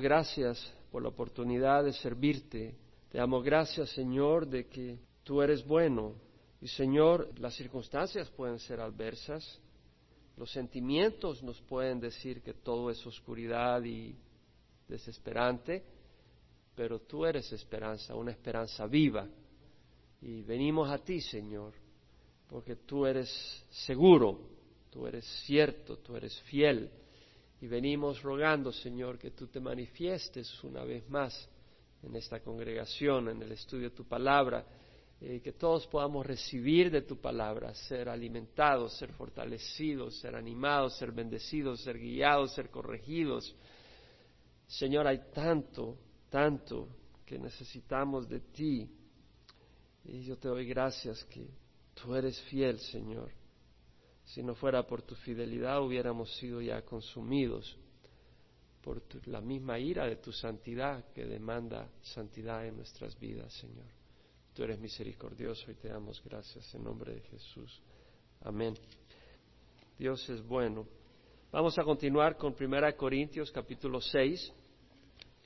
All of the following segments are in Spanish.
Gracias por la oportunidad de servirte. Te damos gracias, Señor, de que tú eres bueno. Y, Señor, las circunstancias pueden ser adversas, los sentimientos nos pueden decir que todo es oscuridad y desesperante, pero tú eres esperanza, una esperanza viva. Y venimos a ti, Señor, porque tú eres seguro, tú eres cierto, tú eres fiel y venimos rogando, Señor, que tú te manifiestes una vez más en esta congregación, en el estudio de tu palabra, eh, que todos podamos recibir de tu palabra, ser alimentados, ser fortalecidos, ser animados, ser bendecidos, ser guiados, ser corregidos. Señor, hay tanto, tanto que necesitamos de ti. Y yo te doy gracias que tú eres fiel, Señor. Si no fuera por tu fidelidad hubiéramos sido ya consumidos por la misma ira de tu santidad que demanda santidad en nuestras vidas, Señor. Tú eres misericordioso y te damos gracias en nombre de Jesús. Amén. Dios es bueno. Vamos a continuar con 1 Corintios capítulo 6.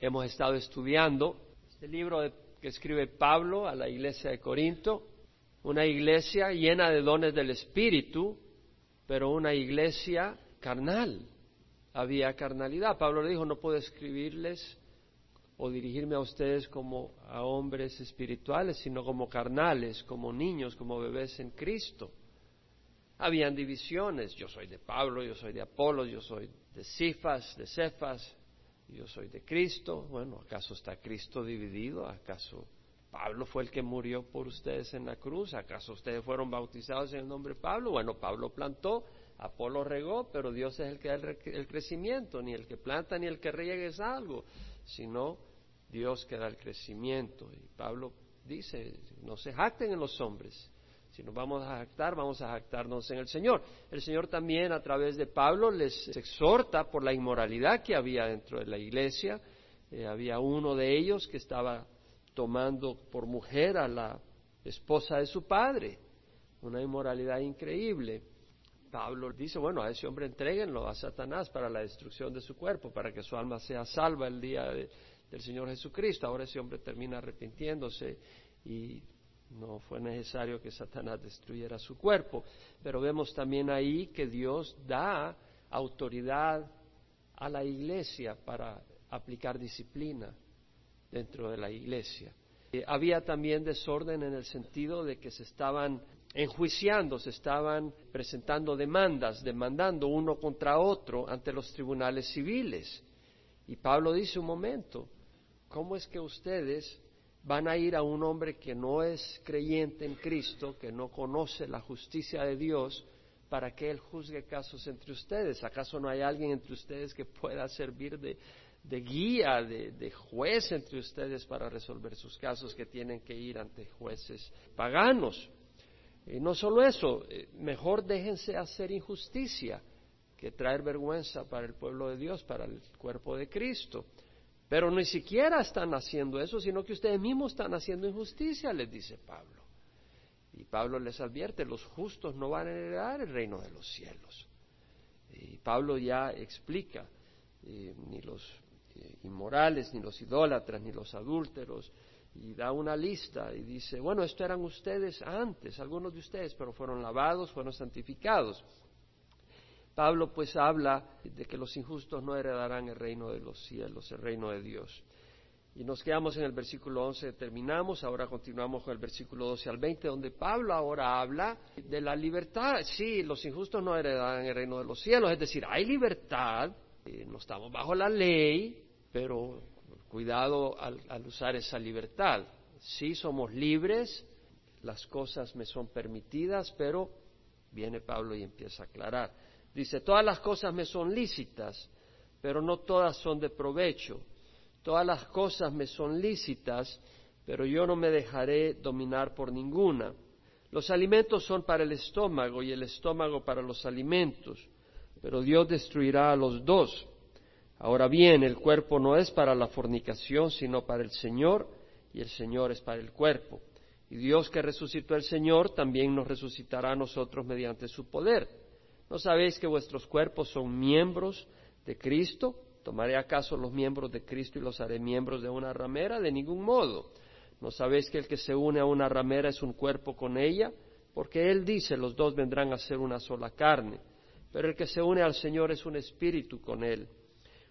Hemos estado estudiando este libro que escribe Pablo a la iglesia de Corinto, una iglesia llena de dones del Espíritu, pero una iglesia carnal. Había carnalidad. Pablo le dijo, no puedo escribirles o dirigirme a ustedes como a hombres espirituales, sino como carnales, como niños, como bebés en Cristo. Habían divisiones, yo soy de Pablo, yo soy de Apolo, yo soy de Cifas, de Cefas, yo soy de Cristo. Bueno, ¿acaso está Cristo dividido? ¿Acaso Pablo fue el que murió por ustedes en la cruz. ¿Acaso ustedes fueron bautizados en el nombre de Pablo? Bueno, Pablo plantó, Apolo regó, pero Dios es el que da el, crecimiento. Ni el que planta ni el que riega es algo, sino Dios que da el crecimiento. Y Pablo dice, no se jacten en los hombres. Si nos vamos a jactar, vamos a jactarnos en el Señor. El Señor también a través de Pablo les exhorta por la inmoralidad que había dentro de la iglesia. Eh, había uno de ellos que estaba tomando por mujer a la esposa de su padre, una inmoralidad increíble. Pablo dice, bueno, a ese hombre entreguenlo a Satanás para la destrucción de su cuerpo, para que su alma sea salva el día del Señor Jesucristo. Ahora ese hombre termina arrepintiéndose y no fue necesario que Satanás destruyera su cuerpo. Pero vemos también ahí que Dios da autoridad a la iglesia para aplicar disciplina dentro de la iglesia. Eh, había también desorden en el sentido de que se estaban enjuiciando, se estaban presentando demandas, demandando uno contra otro ante los tribunales civiles. Y Pablo dice un momento, ¿cómo es que ustedes van a ir a un hombre que no es creyente en Cristo, que no conoce la justicia de Dios, para que Él juzgue casos entre ustedes? ¿Acaso no hay alguien entre ustedes que pueda servir de, de guía, de, juez entre ustedes para resolver sus casos que tienen que ir ante jueces paganos. Y no solo eso, eh, mejor déjense hacer injusticia que traer vergüenza para el pueblo de Dios, para el cuerpo de Cristo. Pero ni siquiera están haciendo eso, sino que ustedes mismos están haciendo injusticia, les dice Pablo. Y Pablo les advierte, los justos no van a heredar el reino de los cielos. Y Pablo ya explica, eh, ni los inmorales, ni los idólatras, ni los adúlteros, y da una lista y dice, bueno, esto eran ustedes antes, algunos de ustedes, pero fueron lavados, fueron santificados. Pablo pues habla de que los injustos no heredarán el reino de los cielos, el reino de Dios. Y nos quedamos en el versículo 11, terminamos, ahora continuamos con el versículo 12 al 20, donde Pablo ahora habla de la libertad. Sí, los injustos no heredarán el reino de los cielos, es decir, hay libertad, eh, no estamos bajo la ley, pero cuidado al, usar esa libertad. Sí somos libres, las cosas me son permitidas, pero viene Pablo y empieza a aclarar. Dice, todas las cosas me son lícitas, pero no todas son de provecho. Todas las cosas me son lícitas, pero yo no me dejaré dominar por ninguna. Los alimentos son para el estómago y el estómago para los alimentos, pero Dios destruirá a los dos. Ahora bien, el cuerpo no es para la fornicación, sino para el Señor, y el Señor es para el cuerpo. Y Dios que resucitó al Señor también nos resucitará a nosotros mediante su poder. ¿No sabéis que vuestros cuerpos son miembros de Cristo? ¿Tomaré acaso los miembros de Cristo y los haré miembros de una ramera? De ningún modo. ¿No sabéis que el que se une a una ramera es un cuerpo con ella? Porque Él dice, los dos vendrán a ser una sola carne. Pero el que se une al Señor es un espíritu con Él.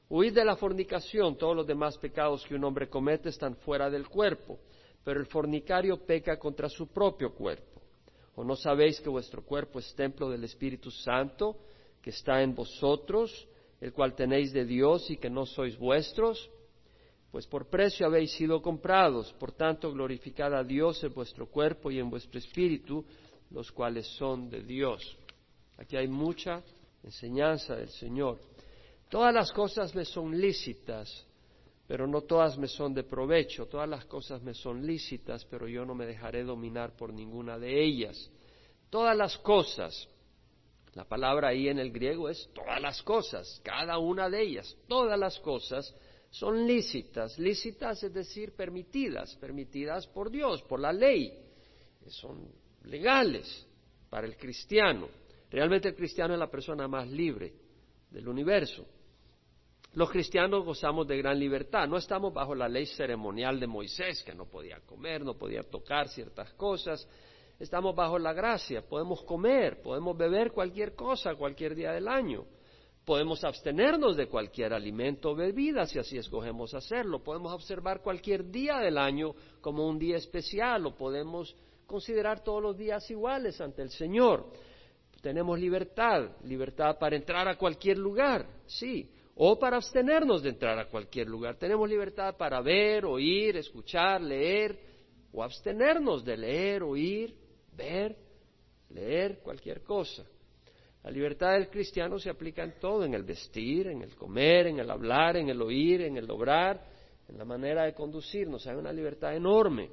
Huid de la fornicación, todos los demás pecados que un hombre comete están fuera del cuerpo, pero el fornicario peca contra su propio cuerpo. ¿O no sabéis que vuestro cuerpo es templo del Espíritu Santo, que está en vosotros, el cual tenéis de Dios y que no sois vuestros? Pues por precio habéis sido comprados, por tanto glorificad a Dios en vuestro cuerpo y en vuestro espíritu, los cuales son de Dios. Aquí hay mucha enseñanza del Señor. Todas las cosas me son lícitas, pero no todas me son de provecho. Todas las cosas me son lícitas, pero yo no me dejaré dominar por ninguna de ellas. Todas las cosas, la palabra ahí en el griego es todas las cosas, cada una de ellas, todas las cosas son lícitas. Lícitas es decir, permitidas, permitidas por Dios, por la ley. Son legales para el cristiano. Realmente el cristiano es la persona más libre del universo. Los cristianos gozamos de gran libertad, no estamos bajo la ley ceremonial de Moisés, que no podía comer, no podía tocar ciertas cosas, estamos bajo la gracia, podemos comer, podemos beber cualquier cosa cualquier día del año, podemos abstenernos de cualquier alimento o bebida si así escogemos hacerlo, podemos observar cualquier día del año como un día especial o podemos considerar todos los días iguales ante el Señor. Tenemos libertad, libertad para entrar a cualquier lugar, sí, o para abstenernos de entrar a cualquier lugar. Tenemos libertad para ver, oír, escuchar, leer, o abstenernos de leer, oír, ver, leer cualquier cosa. La libertad del cristiano se aplica en todo, en el vestir, en el comer, en el hablar, en el oír, en el obrar, en la manera de conducirnos. Hay una libertad enorme.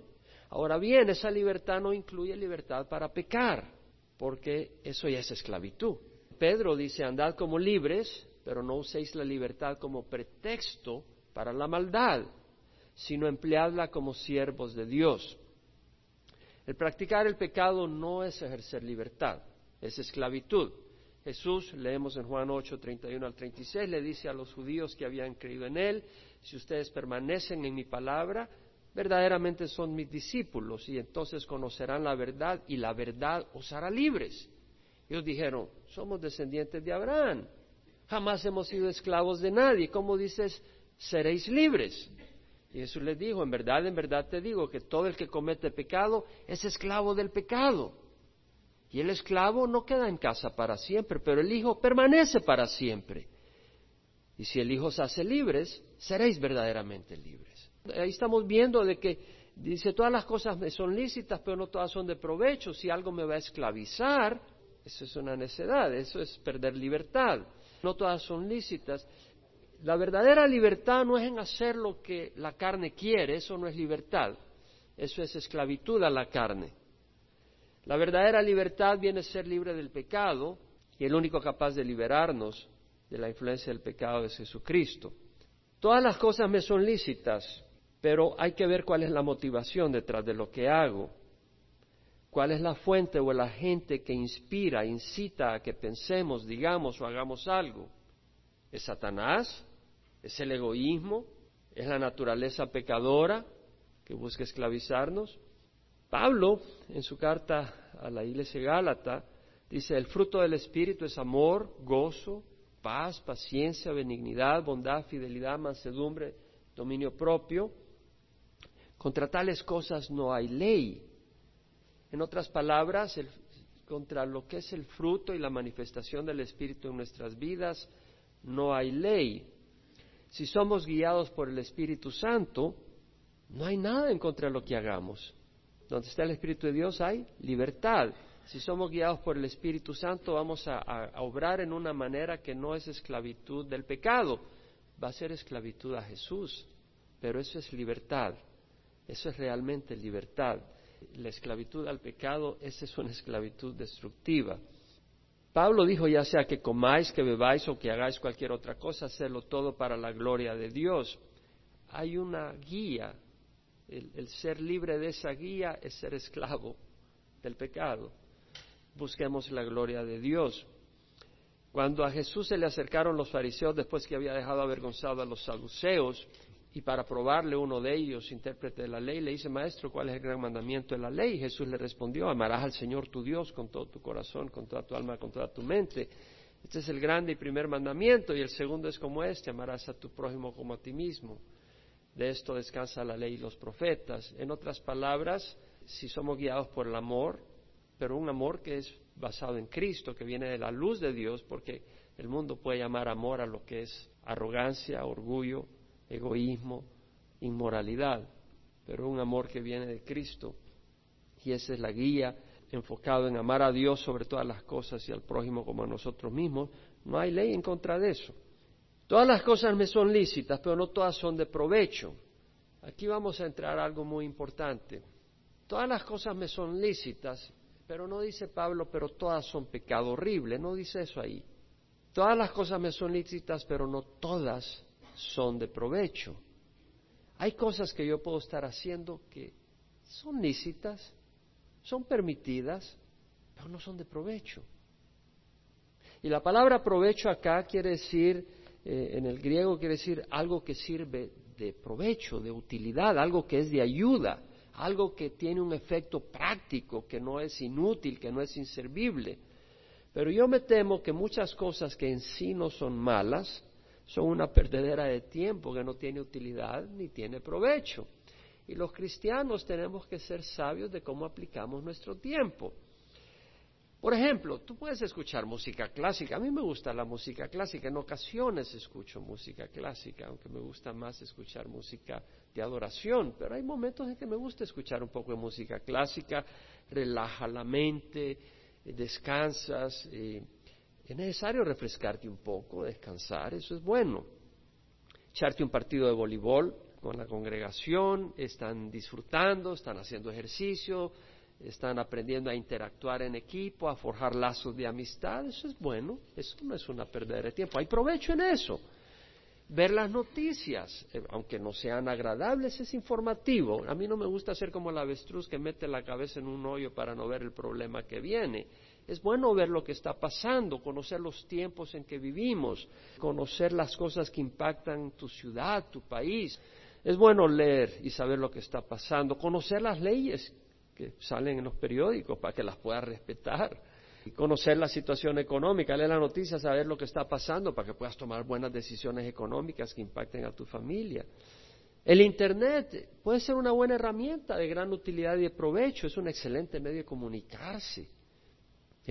Ahora bien, esa libertad no incluye libertad para pecar, porque eso ya es esclavitud. Pedro dice, andad como libres, pero no uséis la libertad como pretexto para la maldad, sino empleadla como siervos de Dios. El practicar el pecado no es ejercer libertad, es esclavitud. Jesús, leemos en Juan 8, 31 al 36, le dice a los judíos que habían creído en Él, si ustedes permanecen en mi palabra, verdaderamente son mis discípulos y entonces conocerán la verdad y la verdad os hará libres. Ellos dijeron, somos descendientes de Abraham jamás hemos sido esclavos de nadie. ¿Cómo dices, seréis libres? Y Jesús les dijo, en verdad, en verdad te digo que todo el que comete pecado es esclavo del pecado. Y el esclavo no queda en casa para siempre, pero el Hijo permanece para siempre. Y si el Hijo se hace libres, seréis verdaderamente libres. Ahí estamos viendo de que dice, todas las cosas me son lícitas, pero no todas son de provecho. Si algo me va a esclavizar, eso es una necedad, eso es perder libertad no todas son lícitas. La verdadera libertad no es en hacer lo que la carne quiere, eso no es libertad, eso es esclavitud a la carne. La verdadera libertad viene a ser libre del pecado y el único capaz de liberarnos de la influencia del pecado es Jesucristo. Todas las cosas me son lícitas, pero hay que ver cuál es la motivación detrás de lo que hago. ¿Cuál es la fuente o el agente que inspira, incita a que pensemos, digamos o hagamos algo? ¿Es Satanás? ¿Es el egoísmo? ¿Es la naturaleza pecadora que busca esclavizarnos? Pablo, en su carta a la iglesia Gálata, dice, el fruto del Espíritu es amor, gozo, paz, paciencia, benignidad, bondad, fidelidad, mansedumbre, dominio propio. Contra tales cosas no hay ley. En otras palabras, contra lo que es el fruto y la manifestación del Espíritu en nuestras vidas, no hay ley. Si somos guiados por el Espíritu Santo, no hay nada en contra de lo que hagamos. Donde está el Espíritu de Dios hay libertad. Si somos guiados por el Espíritu Santo, vamos a, obrar en una manera que no es esclavitud del pecado, va a ser esclavitud a Jesús. Pero eso es libertad. Eso es realmente libertad la esclavitud al pecado, esa es una esclavitud destructiva. Pablo dijo, ya sea que comáis, que bebáis o que hagáis cualquier otra cosa, hacerlo todo para la gloria de Dios. Hay una guía. El, el ser libre de esa guía es ser esclavo del pecado. Busquemos la gloria de Dios. Cuando a Jesús se le acercaron los fariseos después que había dejado avergonzado a los saduceos, y para probarle uno de ellos, intérprete de la ley, le dice, Maestro, ¿cuál es el gran mandamiento de la ley? Jesús le respondió, amarás al Señor tu Dios con todo tu corazón, con toda tu alma, con toda tu mente. Este es el grande y primer mandamiento, y el segundo es como este, amarás a tu prójimo como a ti mismo. De esto descansa la ley y los profetas. En otras palabras, si somos guiados por el amor, pero un amor que es basado en Cristo, que viene de la luz de Dios, porque el mundo puede llamar amor a lo que es arrogancia, orgullo, egoísmo, inmoralidad, pero un amor que viene de Cristo. Y esa es la guía enfocado en amar a Dios sobre todas las cosas y al prójimo como a nosotros mismos. No hay ley en contra de eso. Todas las cosas me son lícitas, pero no todas son de provecho. Aquí vamos a entrar a algo muy importante. Todas las cosas me son lícitas, pero no dice Pablo, pero todas son pecado horrible. No dice eso ahí. Todas las cosas me son lícitas, pero no todas son de provecho. Hay cosas que yo puedo estar haciendo que son lícitas, son permitidas, pero no son de provecho. Y la palabra provecho acá quiere decir, eh, en el griego quiere decir algo que sirve de provecho, de utilidad, algo que es de ayuda, algo que tiene un efecto práctico, que no es inútil, que no es inservible. Pero yo me temo que muchas cosas que en sí no son malas, son una perdedera de tiempo que no tiene utilidad ni tiene provecho. Y los cristianos tenemos que ser sabios de cómo aplicamos nuestro tiempo. Por ejemplo, tú puedes escuchar música clásica. A mí me gusta la música clásica. En ocasiones escucho música clásica, aunque me gusta más escuchar música de adoración. Pero hay momentos en que me gusta escuchar un poco de música clásica. Relaja la mente, descansas. Eh, es necesario refrescarte un poco, descansar, eso es bueno. Echarte un partido de voleibol con la congregación, están disfrutando, están haciendo ejercicio, están aprendiendo a interactuar en equipo, a forjar lazos de amistad, eso es bueno, eso no es una pérdida de tiempo, hay provecho en eso. Ver las noticias, eh, aunque no sean agradables, es informativo. A mí no me gusta ser como el avestruz que mete la cabeza en un hoyo para no ver el problema que viene. Es bueno ver lo que está pasando, conocer los tiempos en que vivimos, conocer las cosas que impactan tu ciudad, tu país. Es bueno leer y saber lo que está pasando, conocer las leyes que salen en los periódicos para que las puedas respetar, y conocer la situación económica, leer la noticia, saber lo que está pasando para que puedas tomar buenas decisiones económicas que impacten a tu familia. El Internet puede ser una buena herramienta de gran utilidad y de provecho, es un excelente medio de comunicarse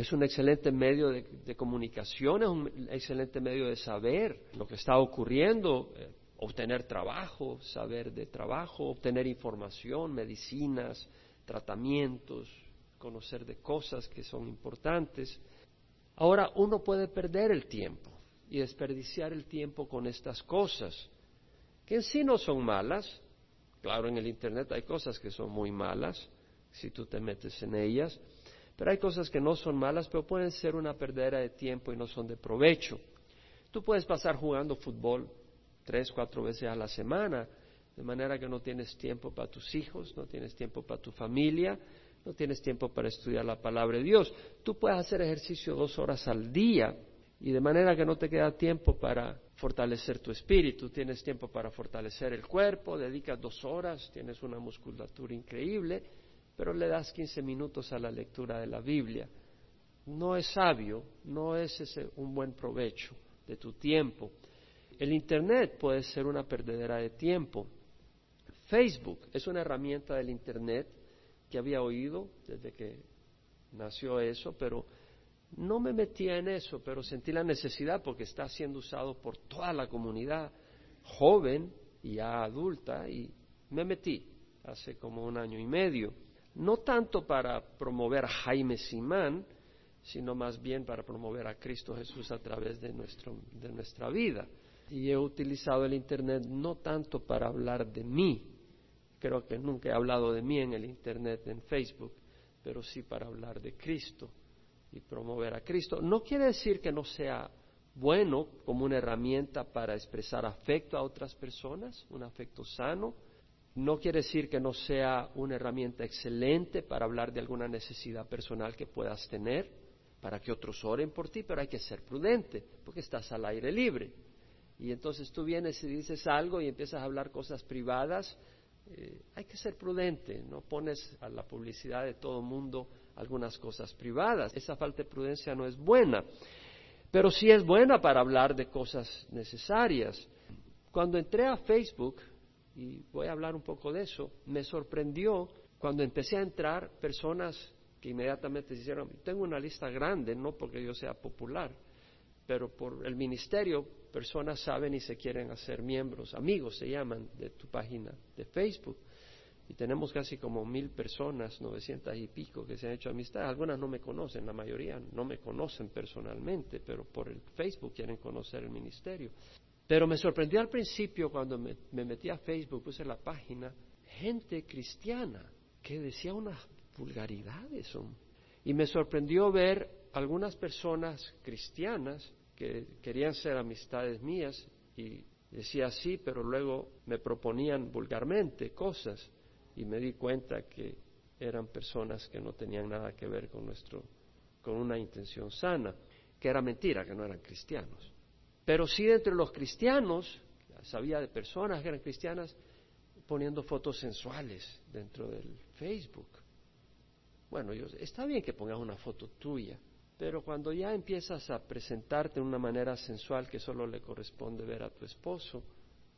es un excelente medio de, comunicación, es un excelente medio de saber lo que está ocurriendo, eh, obtener trabajo, saber de trabajo, obtener información, medicinas, tratamientos, conocer de cosas que son importantes. Ahora uno puede perder el tiempo y desperdiciar el tiempo con estas cosas, que en sí no son malas. Claro, en el Internet hay cosas que son muy malas, si tú te metes en ellas, pero hay cosas que no son malas, pero pueden ser una perdera de tiempo y no son de provecho. Tú puedes pasar jugando fútbol tres, cuatro veces a la semana, de manera que no tienes tiempo para tus hijos, no tienes tiempo para tu familia, no tienes tiempo para estudiar la palabra de Dios. Tú puedes hacer ejercicio dos horas al día y de manera que no te queda tiempo para fortalecer tu espíritu, tienes tiempo para fortalecer el cuerpo, dedicas dos horas, tienes una musculatura increíble pero le das 15 minutos a la lectura de la Biblia. No es sabio, no es ese un buen provecho de tu tiempo. El Internet puede ser una perdedera de tiempo. Facebook es una herramienta del Internet que había oído desde que nació eso, pero no me metía en eso, pero sentí la necesidad porque está siendo usado por toda la comunidad joven y ya adulta y me metí hace como un año y medio no tanto para promover a Jaime Simán, sino más bien para promover a Cristo Jesús a través de, de nuestra vida. Y he utilizado el Internet no tanto para hablar de mí, creo que nunca he hablado de mí en el Internet, en Facebook, pero sí para hablar de Cristo y promover a Cristo. No quiere decir que no sea bueno como una herramienta para expresar afecto a otras personas, un afecto sano, no quiere decir que no sea una herramienta excelente para hablar de alguna necesidad personal que puedas tener. para que otros oren por ti, pero hay que ser prudente, porque estás al aire libre. Y entonces tú vienes y dices algo y empiezas a hablar cosas privadas, eh, hay que ser prudente, no pones a la publicidad de todo mundo algunas cosas privadas. Esa falta de prudencia no es buena, pero sí es buena para hablar de cosas necesarias. Cuando entré a Facebook, y voy a hablar un poco de eso, me sorprendió cuando empecé a entrar personas que inmediatamente dijeron, tengo una lista grande, no porque yo sea popular, pero por el ministerio personas saben y se quieren hacer miembros, amigos se llaman, de tu página de Facebook. Y tenemos casi como mil personas, novecientas y pico, que se han hecho amistad. Algunas no me conocen, la mayoría no me conocen personalmente, pero por el Facebook quieren conocer el ministerio. Pero me sorprendió al principio cuando me, me metí a Facebook, puse la página, gente cristiana que decía unas vulgaridades. Y me sorprendió ver algunas personas cristianas que querían ser amistades mías y decía sí, pero luego me proponían vulgarmente cosas y me di cuenta que eran personas que no tenían nada que ver con nuestro con una intención sana, que era mentira, que no eran cristianos. Pero sí entre los cristianos, sabía de personas que eran cristianas poniendo fotos sensuales dentro del Facebook. Bueno, yo, está bien que pongas una foto tuya, pero cuando ya empiezas a presentarte de una manera sensual que solo le corresponde ver a tu esposo,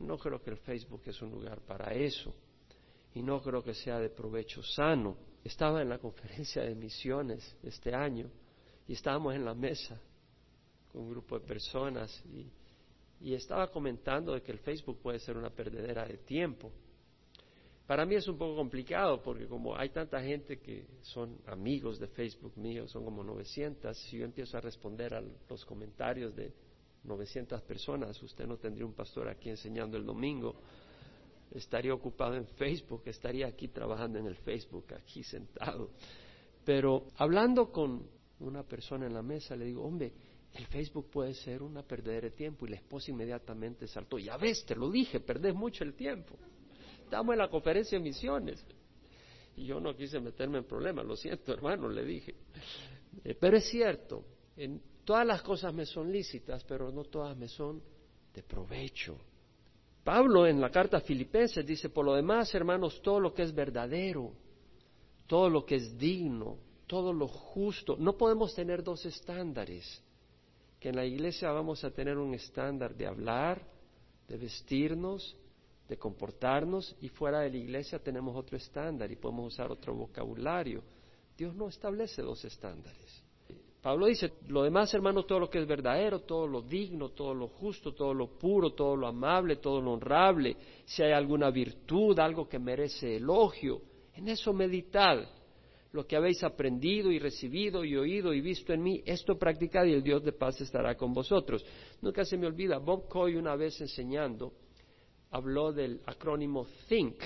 no creo que el Facebook es un lugar para eso y no creo que sea de provecho sano. Estaba en la conferencia de misiones este año y estábamos en la mesa con un grupo de personas y, y estaba comentando de que el Facebook puede ser una perdedera de tiempo para mí es un poco complicado porque como hay tanta gente que son amigos de Facebook mío, son como 900, si yo empiezo a responder a los comentarios de 900 personas, usted no tendría un pastor aquí enseñando el domingo, estaría ocupado en Facebook, estaría aquí trabajando en el Facebook, aquí sentado. Pero hablando con una persona en la mesa, le digo, hombre, el Facebook puede ser una perdedera de tiempo y la esposa inmediatamente saltó, ya ves, te lo dije, perdés mucho el tiempo. Estamos en la conferencia de misiones. Y yo no quise meterme en problemas, lo siento, hermano, le dije. Eh, pero es cierto, en, todas las cosas me son lícitas, pero no todas me son de provecho. Pablo en la carta a Filipenses dice, por lo demás, hermanos, todo lo que es verdadero, todo lo que es digno, todo lo justo, no podemos tener dos estándares, que en la iglesia vamos a tener un estándar de hablar, de vestirnos, de comportarnos y fuera de la iglesia tenemos otro estándar y podemos usar otro vocabulario. Dios no establece dos estándares. Pablo dice, lo demás, hermano, todo lo que es verdadero, todo lo digno, todo lo justo, todo lo puro, todo lo amable, todo lo honrable, si hay alguna virtud, algo que merece elogio, en eso meditad. Lo que habéis aprendido y recibido y oído y visto en mí, esto practicad y el Dios de paz estará con vosotros. Nunca se me olvida, Bob Coy una vez enseñando, habló del acrónimo THINK.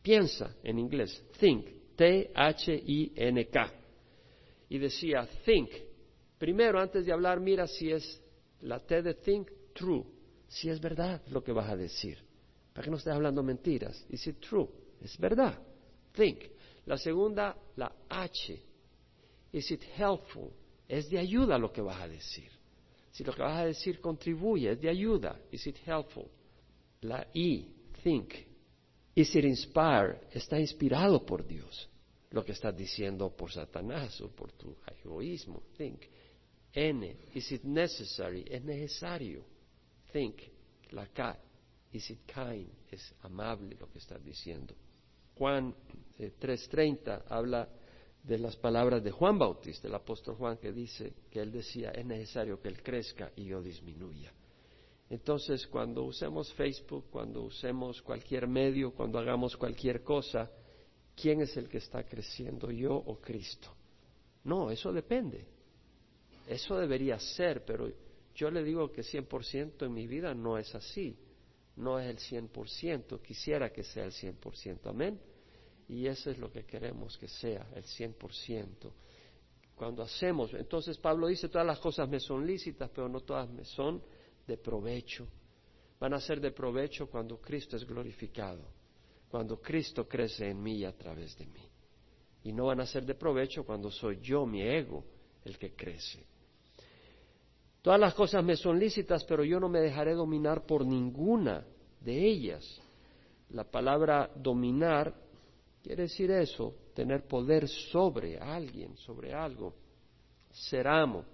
Piensa en inglés, THINK, T-H-I-N-K. Y decía, THINK. Primero, antes de hablar, mira si es la T de THINK, true. Si es verdad lo que vas a decir. Para que no estés hablando mentiras. Is it true? Es verdad. Think. La segunda, la H. Is it helpful? Es de ayuda lo que vas a decir. Si lo que vas a decir contribuye, es de ayuda. Is it helpful? La I, think. Is it inspired? Está inspirado por Dios. Lo que estás diciendo por Satanás o por tu egoísmo. Think. N, is it necessary? Es necesario. Think. La K, is it kind? Es amable lo que estás diciendo. Juan 3.30 eh, habla de las palabras de Juan Bautista, el apóstol Juan, que dice que él decía, es necesario que él crezca y yo disminuya. Entonces, cuando usemos Facebook, cuando usemos cualquier medio, cuando hagamos cualquier cosa, ¿quién es el que está creciendo, yo o Cristo? No, eso depende. Eso debería ser, pero yo le digo que 100% en mi vida no es así. No es el 100%, quisiera que sea el 100%, amén. Y eso es lo que queremos que sea, el 100%. Cuando hacemos, entonces Pablo dice, todas las cosas me son lícitas, pero no todas me son de provecho. Van a ser de provecho cuando Cristo es glorificado, cuando Cristo crece en mí y a través de mí. Y no van a ser de provecho cuando soy yo, mi ego, el que crece. Todas las cosas me son lícitas, pero yo no me dejaré dominar por ninguna de ellas. La palabra dominar quiere decir eso, tener poder sobre alguien, sobre algo. Ser amo.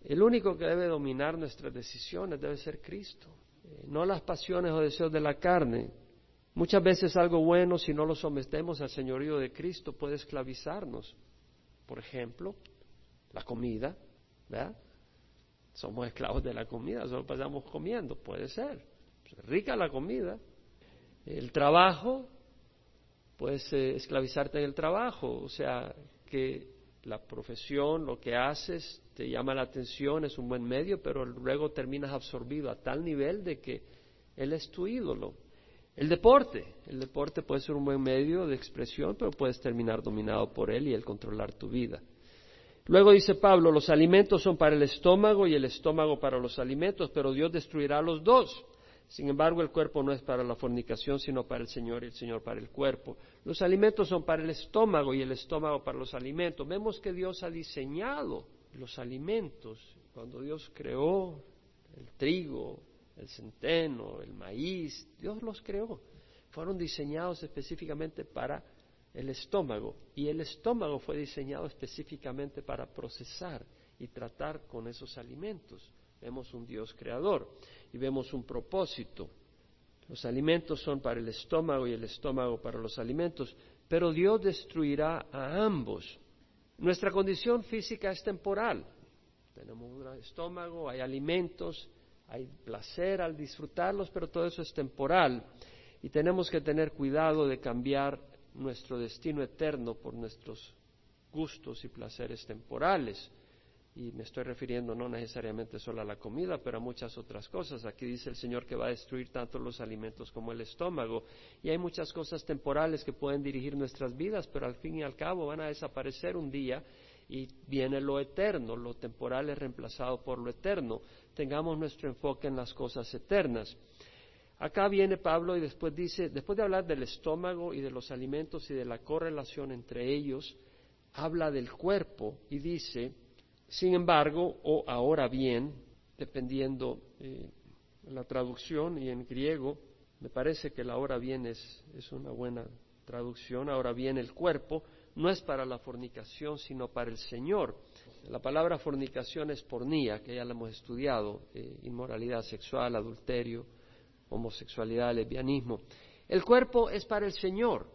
El único que debe dominar nuestras decisiones debe ser Cristo, eh, no las pasiones o deseos de la carne. Muchas veces algo bueno, si no lo sometemos al señorío de Cristo, puede esclavizarnos. Por ejemplo, la comida, ¿verdad? Somos esclavos de la comida, solo pasamos comiendo, puede ser. Rica la comida. El trabajo, puedes eh, esclavizarte en el trabajo, o sea, que la profesión, lo que haces, te llama la atención, es un buen medio, pero luego terminas absorbido a tal nivel de que él es tu ídolo. El deporte, el deporte puede ser un buen medio de expresión, pero puedes terminar dominado por él y él controlar tu vida. Luego dice Pablo, los alimentos son para el estómago y el estómago para los alimentos, pero Dios destruirá los dos. Sin embargo, el cuerpo no es para la fornicación, sino para el Señor y el Señor para el cuerpo. Los alimentos son para el estómago y el estómago para los alimentos. Vemos que Dios ha diseñado los alimentos. Cuando Dios creó el trigo, el centeno, el maíz, Dios los creó. Fueron diseñados específicamente para el estómago y el estómago fue diseñado específicamente para procesar y tratar con esos alimentos. Vemos un Dios creador y vemos un propósito. Los alimentos son para el estómago y el estómago para los alimentos, pero Dios destruirá a ambos. Nuestra condición física es temporal. Tenemos un estómago, hay alimentos, hay placer al disfrutarlos, pero todo eso es temporal y tenemos que tener cuidado de cambiar nuestro destino eterno por nuestros gustos y placeres temporales. Y me estoy refiriendo no necesariamente solo a la comida, pero a muchas otras cosas. Aquí dice el Señor que va a destruir tanto los alimentos como el estómago. Y hay muchas cosas temporales que pueden dirigir nuestras vidas, pero al fin y al cabo van a desaparecer un día y viene lo eterno. Lo temporal es reemplazado por lo eterno. Tengamos nuestro enfoque en las cosas eternas. Acá viene Pablo y después dice, después de hablar del estómago y de los alimentos y de la correlación entre ellos, habla del cuerpo y dice, sin embargo, o ahora bien, dependiendo eh, la traducción y en griego, me parece que la ahora bien es, es una buena traducción, ahora bien el cuerpo no es para la fornicación, sino para el Señor. La palabra fornicación es pornía, que ya la hemos estudiado, eh, inmoralidad sexual, adulterio, homosexualidad, lesbianismo. El cuerpo es para el Señor.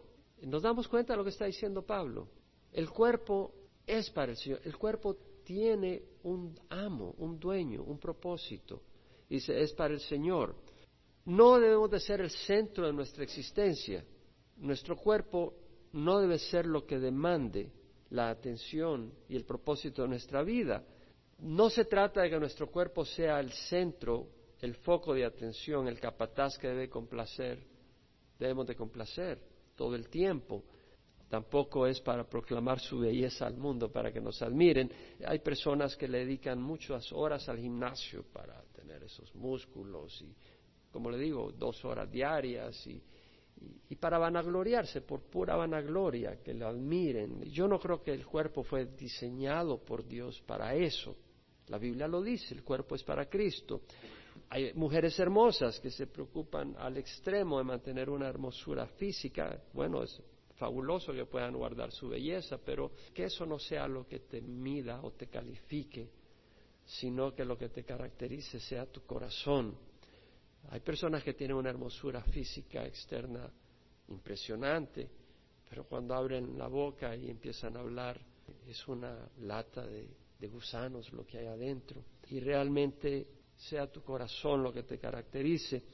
¿Nos damos cuenta de lo que está diciendo Pablo? El cuerpo es para el Señor. El cuerpo tiene un amo, un dueño, un propósito. Dice, es para el Señor. No debemos de ser el centro de nuestra existencia. Nuestro cuerpo no debe ser lo que demande la atención y el propósito de nuestra vida. No se trata de que nuestro cuerpo sea el centro el foco de atención, el capataz que debe complacer, debemos de complacer todo el tiempo. Tampoco es para proclamar su belleza al mundo, para que nos admiren. Hay personas que le dedican muchas horas al gimnasio para tener esos músculos y, como le digo, dos horas diarias y, y, para vanagloriarse, por pura vanagloria, que lo admiren. Yo no creo que el cuerpo fue diseñado por Dios para eso. La Biblia lo dice, el cuerpo es para Cristo. Hay mujeres hermosas que se preocupan al extremo de mantener una hermosura física. Bueno, es fabuloso que puedan guardar su belleza, pero que eso no sea lo que te mida o te califique, sino que lo que te caracterice sea tu corazón. Hay personas que tienen una hermosura física externa impresionante, pero cuando abren la boca y empiezan a hablar, es una lata de, de gusanos lo que hay adentro. Y realmente sea tu corazón lo que te caracterice.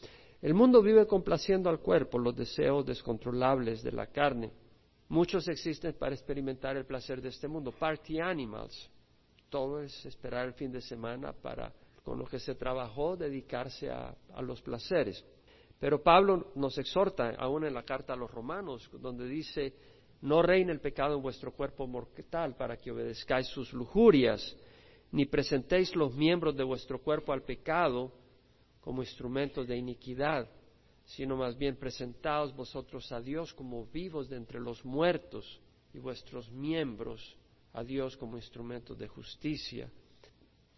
El mundo vive complaciendo al cuerpo, los deseos descontrolables de la carne. Muchos existen para experimentar el placer de este mundo. Party animals. Todo es esperar el fin de semana para, con lo que se trabajó, dedicarse a, a los placeres. Pero Pablo nos exhorta, aún en la carta a los romanos, donde dice, no reine el pecado en vuestro cuerpo mortal para que obedezcáis sus lujurias ni presentéis los miembros de vuestro cuerpo al pecado como instrumentos de iniquidad, sino más bien presentaos vosotros a Dios como vivos de entre los muertos y vuestros miembros a Dios como instrumentos de justicia.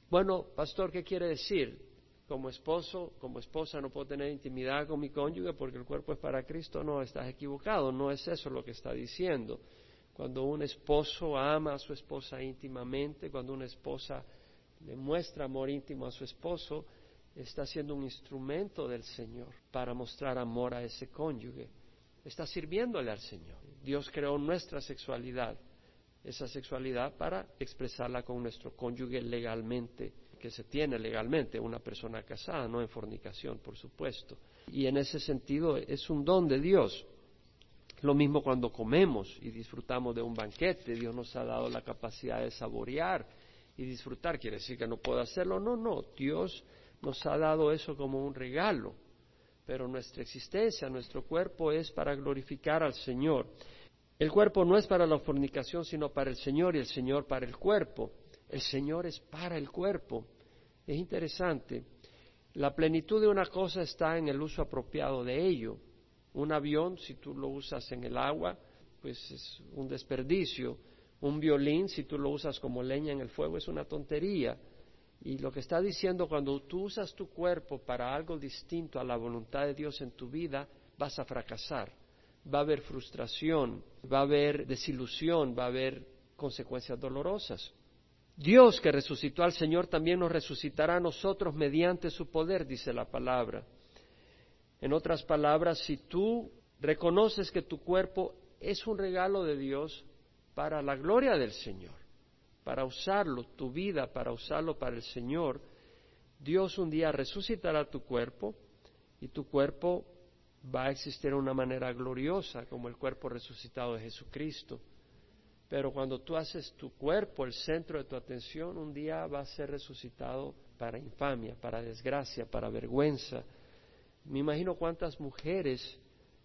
Bueno, pastor, ¿qué quiere decir? Como esposo, como esposa no puedo tener intimidad con mi cónyuge porque el cuerpo es para Cristo. No, estás equivocado, no es eso lo que está diciendo. Cuando un esposo ama a su esposa íntimamente, cuando una esposa le muestra amor íntimo a su esposo, está siendo un instrumento del Señor para mostrar amor a ese cónyuge. Está sirviéndole al Señor. Dios creó nuestra sexualidad, esa sexualidad para expresarla con nuestro cónyuge legalmente que se tiene legalmente una persona casada, no en fornicación, por supuesto. Y en ese sentido es un don de Dios. Lo mismo cuando comemos y disfrutamos de un banquete, Dios nos ha dado la capacidad de saborear y disfrutar. Quiere decir que no puedo hacerlo, no, no, Dios nos ha dado eso como un regalo. Pero nuestra existencia, nuestro cuerpo es para glorificar al Señor. El cuerpo no es para la fornicación, sino para el Señor y el Señor para el cuerpo. El Señor es para el cuerpo. Es interesante. La plenitud de una cosa está en el uso apropiado de ello. Un avión, si tú lo usas en el agua, pues es un desperdicio. Un violín, si tú lo usas como leña en el fuego, es una tontería. Y lo que está diciendo, cuando tú usas tu cuerpo para algo distinto a la voluntad de Dios en tu vida, vas a fracasar. Va a haber frustración, va a haber desilusión, va a haber consecuencias dolorosas. Dios que resucitó al Señor también nos resucitará a nosotros mediante su poder, dice la palabra. En otras palabras, si tú reconoces que tu cuerpo es un regalo de Dios para la gloria del Señor, para usarlo, tu vida, para usarlo para el Señor, Dios un día resucitará tu cuerpo y tu cuerpo va a existir de una manera gloriosa como el cuerpo resucitado de Jesucristo. Pero cuando tú haces tu cuerpo el centro de tu atención, un día va a ser resucitado para infamia, para desgracia, para vergüenza. Me imagino cuántas mujeres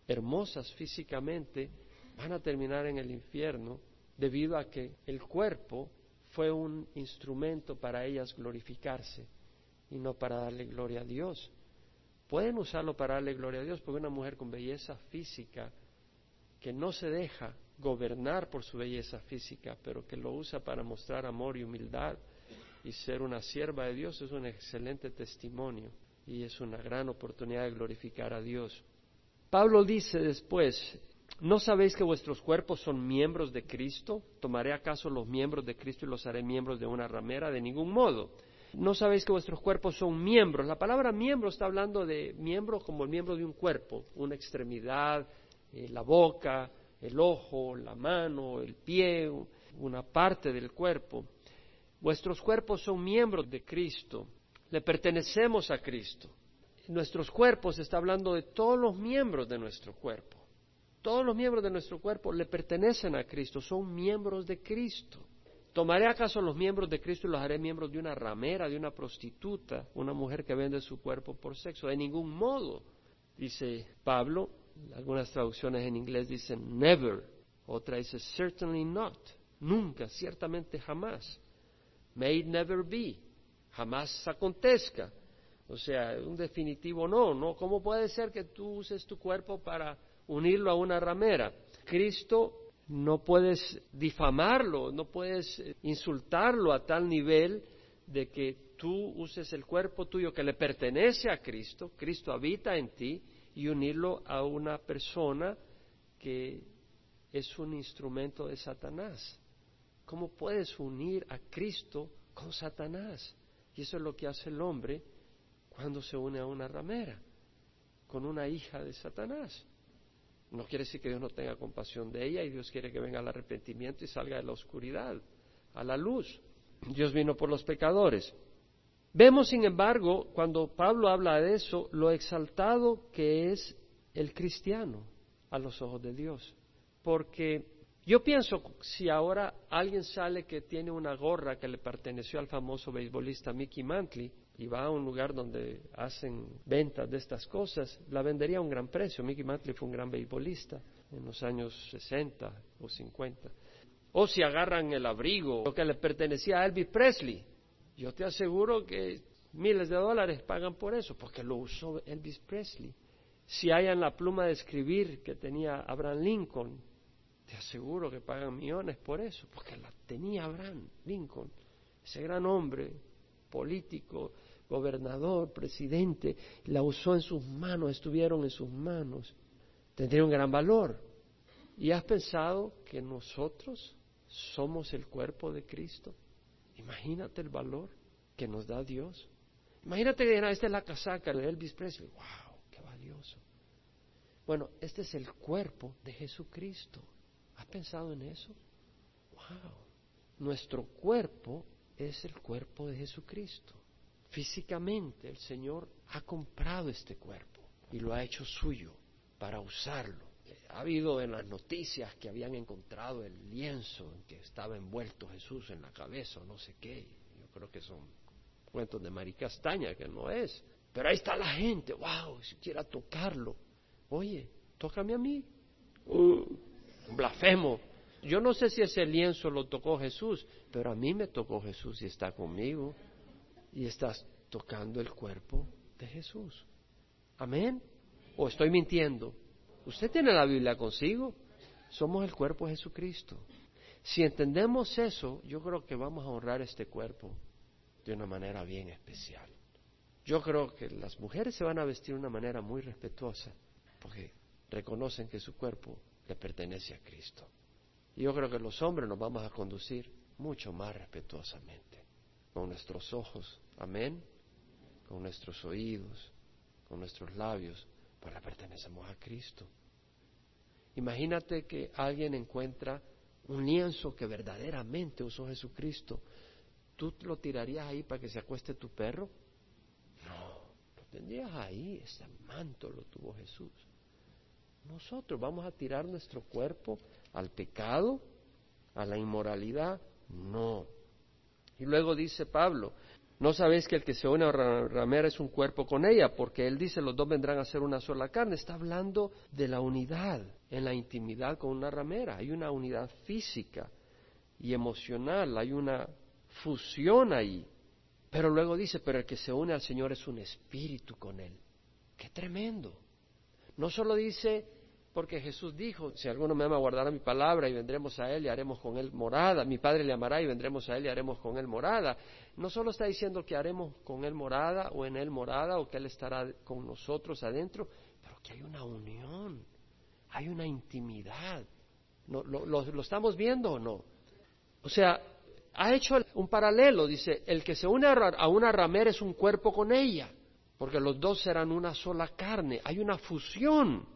hermosas físicamente van a terminar en el infierno debido a que el cuerpo fue un instrumento para ellas glorificarse y no para darle gloria a Dios. Pueden usarlo para darle gloria a Dios porque una mujer con belleza física que no se deja gobernar por su belleza física, pero que lo usa para mostrar amor y humildad y ser una sierva de Dios es un excelente testimonio y es una gran oportunidad de glorificar a Dios. Pablo dice después, ¿no sabéis que vuestros cuerpos son miembros de Cristo? ¿Tomaré acaso los miembros de Cristo y los haré miembros de una ramera? De ningún modo. ¿No sabéis que vuestros cuerpos son miembros? La palabra miembro está hablando de miembro como el miembro de un cuerpo, una extremidad, eh, la boca, el ojo, la mano, el pie, una parte del cuerpo. Vuestros cuerpos son miembros de Cristo, le pertenecemos a Cristo. Nuestros cuerpos está hablando de todos los miembros de nuestro cuerpo. Todos los miembros de nuestro cuerpo le pertenecen a Cristo, son miembros de Cristo. ¿Tomaré acaso los miembros de Cristo y los haré miembros de una ramera, de una prostituta, una mujer que vende su cuerpo por sexo? De ningún modo, dice Pablo, algunas traducciones en inglés dicen never, otra dice certainly not, nunca, ciertamente jamás. May never be, jamás acontezca. O sea, un definitivo no, no. ¿Cómo puede ser que tú uses tu cuerpo para unirlo a una ramera? Cristo no puedes difamarlo, no puedes eh, insultarlo a tal nivel de que tú uses el cuerpo tuyo que le pertenece a Cristo, Cristo habita en ti, y unirlo a una persona que es un instrumento de Satanás. ¿Cómo puedes unir a Cristo con Satanás? Y eso es lo que hace el hombre cuando se une a una ramera, con una hija de Satanás. No quiere decir que Dios no tenga compasión de ella y Dios quiere que venga al arrepentimiento y salga de la oscuridad, a la luz. Dios vino por los pecadores. Vemos, sin embargo, cuando Pablo habla de eso, lo exaltado que es el cristiano a los ojos de Dios. Porque yo pienso, si ahora alguien sale que tiene una gorra que le perteneció al famoso beisbolista Mickey Mantley y va a un lugar donde hacen ventas de estas cosas, la vendería a un gran precio. Mickey Mantley fue un gran beisbolista en los años 60 o 50. O si agarran el abrigo, lo que le pertenecía a Elvis Presley, yo te aseguro que miles de dólares pagan por eso, porque lo usó Elvis Presley. Si hay en la pluma de escribir que tenía Abraham Lincoln, Te aseguro que pagan millones por eso, porque la tenía Abraham Lincoln, ese gran hombre político, gobernador, presidente, la usó en sus manos, estuvieron en sus manos. Tendría un gran valor. ¿Y has pensado que nosotros somos el cuerpo de Cristo? Imagínate el valor que nos da Dios. Imagínate que esta es la casaca de Elvis Presley. ¡Wow! ¡Qué valioso! Bueno, este es el cuerpo de Jesucristo. ¿Has pensado en eso? ¡Wow! Nuestro cuerpo es el cuerpo de Jesucristo. Físicamente el Señor ha comprado este cuerpo y lo ha hecho suyo para usarlo. Ha habido en las noticias que habían encontrado el lienzo en que estaba envuelto Jesús en la cabeza o no sé qué. Yo creo que son cuentos de Maricastaña, que no es. Pero ahí está la gente, wow, si quiera tocarlo. Oye, tócame a mí. Uh, blasfemo. Yo no sé si ese lienzo lo tocó Jesús, pero a mí me tocó Jesús y está conmigo. Y estás tocando el cuerpo de Jesús. Amén. ¿O estoy mintiendo? Usted tiene la Biblia consigo. Somos el cuerpo de Jesucristo. Si entendemos eso, yo creo que vamos a honrar este cuerpo de una manera bien especial. Yo creo que las mujeres se van a vestir de una manera muy respetuosa porque reconocen que su cuerpo le pertenece a Cristo. Y yo creo que los hombres nos vamos a conducir mucho más respetuosamente, con nuestros ojos, amén, con nuestros oídos, con nuestros labios, pues le pertenecemos a Cristo. Imagínate que alguien encuentra un lienzo que verdaderamente usó Jesucristo ¿tú lo tirarías ahí para que se acueste tu perro? No, lo tendrías ahí, ese manto lo tuvo Jesús. Nosotros vamos a tirar nuestro cuerpo al pecado, a la inmoralidad, no. Y luego dice Pablo, no sabéis que el que se une a ramera es un cuerpo con ella, porque él dice los dos vendrán a ser una sola carne. Está hablando de la unidad en la intimidad con una ramera. Hay una unidad física y emocional, hay una fusión ahí. Pero luego dice, pero el que se une al Señor es un espíritu con Él. ¡Qué tremendo! No solo dice, porque Jesús dijo, si alguno me ama, guardará mi palabra y vendremos a Él y haremos con Él morada. Mi Padre le amará y vendremos a Él y haremos con Él morada. No solo está diciendo que haremos con Él morada o en Él morada o que Él estará con nosotros adentro, pero que hay una unión, hay una intimidad. ¿Lo, lo estamos viendo o no? O sea, ha hecho un paralelo, dice, el que se une a una ramera es un cuerpo con ella, porque los dos serán una sola carne, hay una fusión,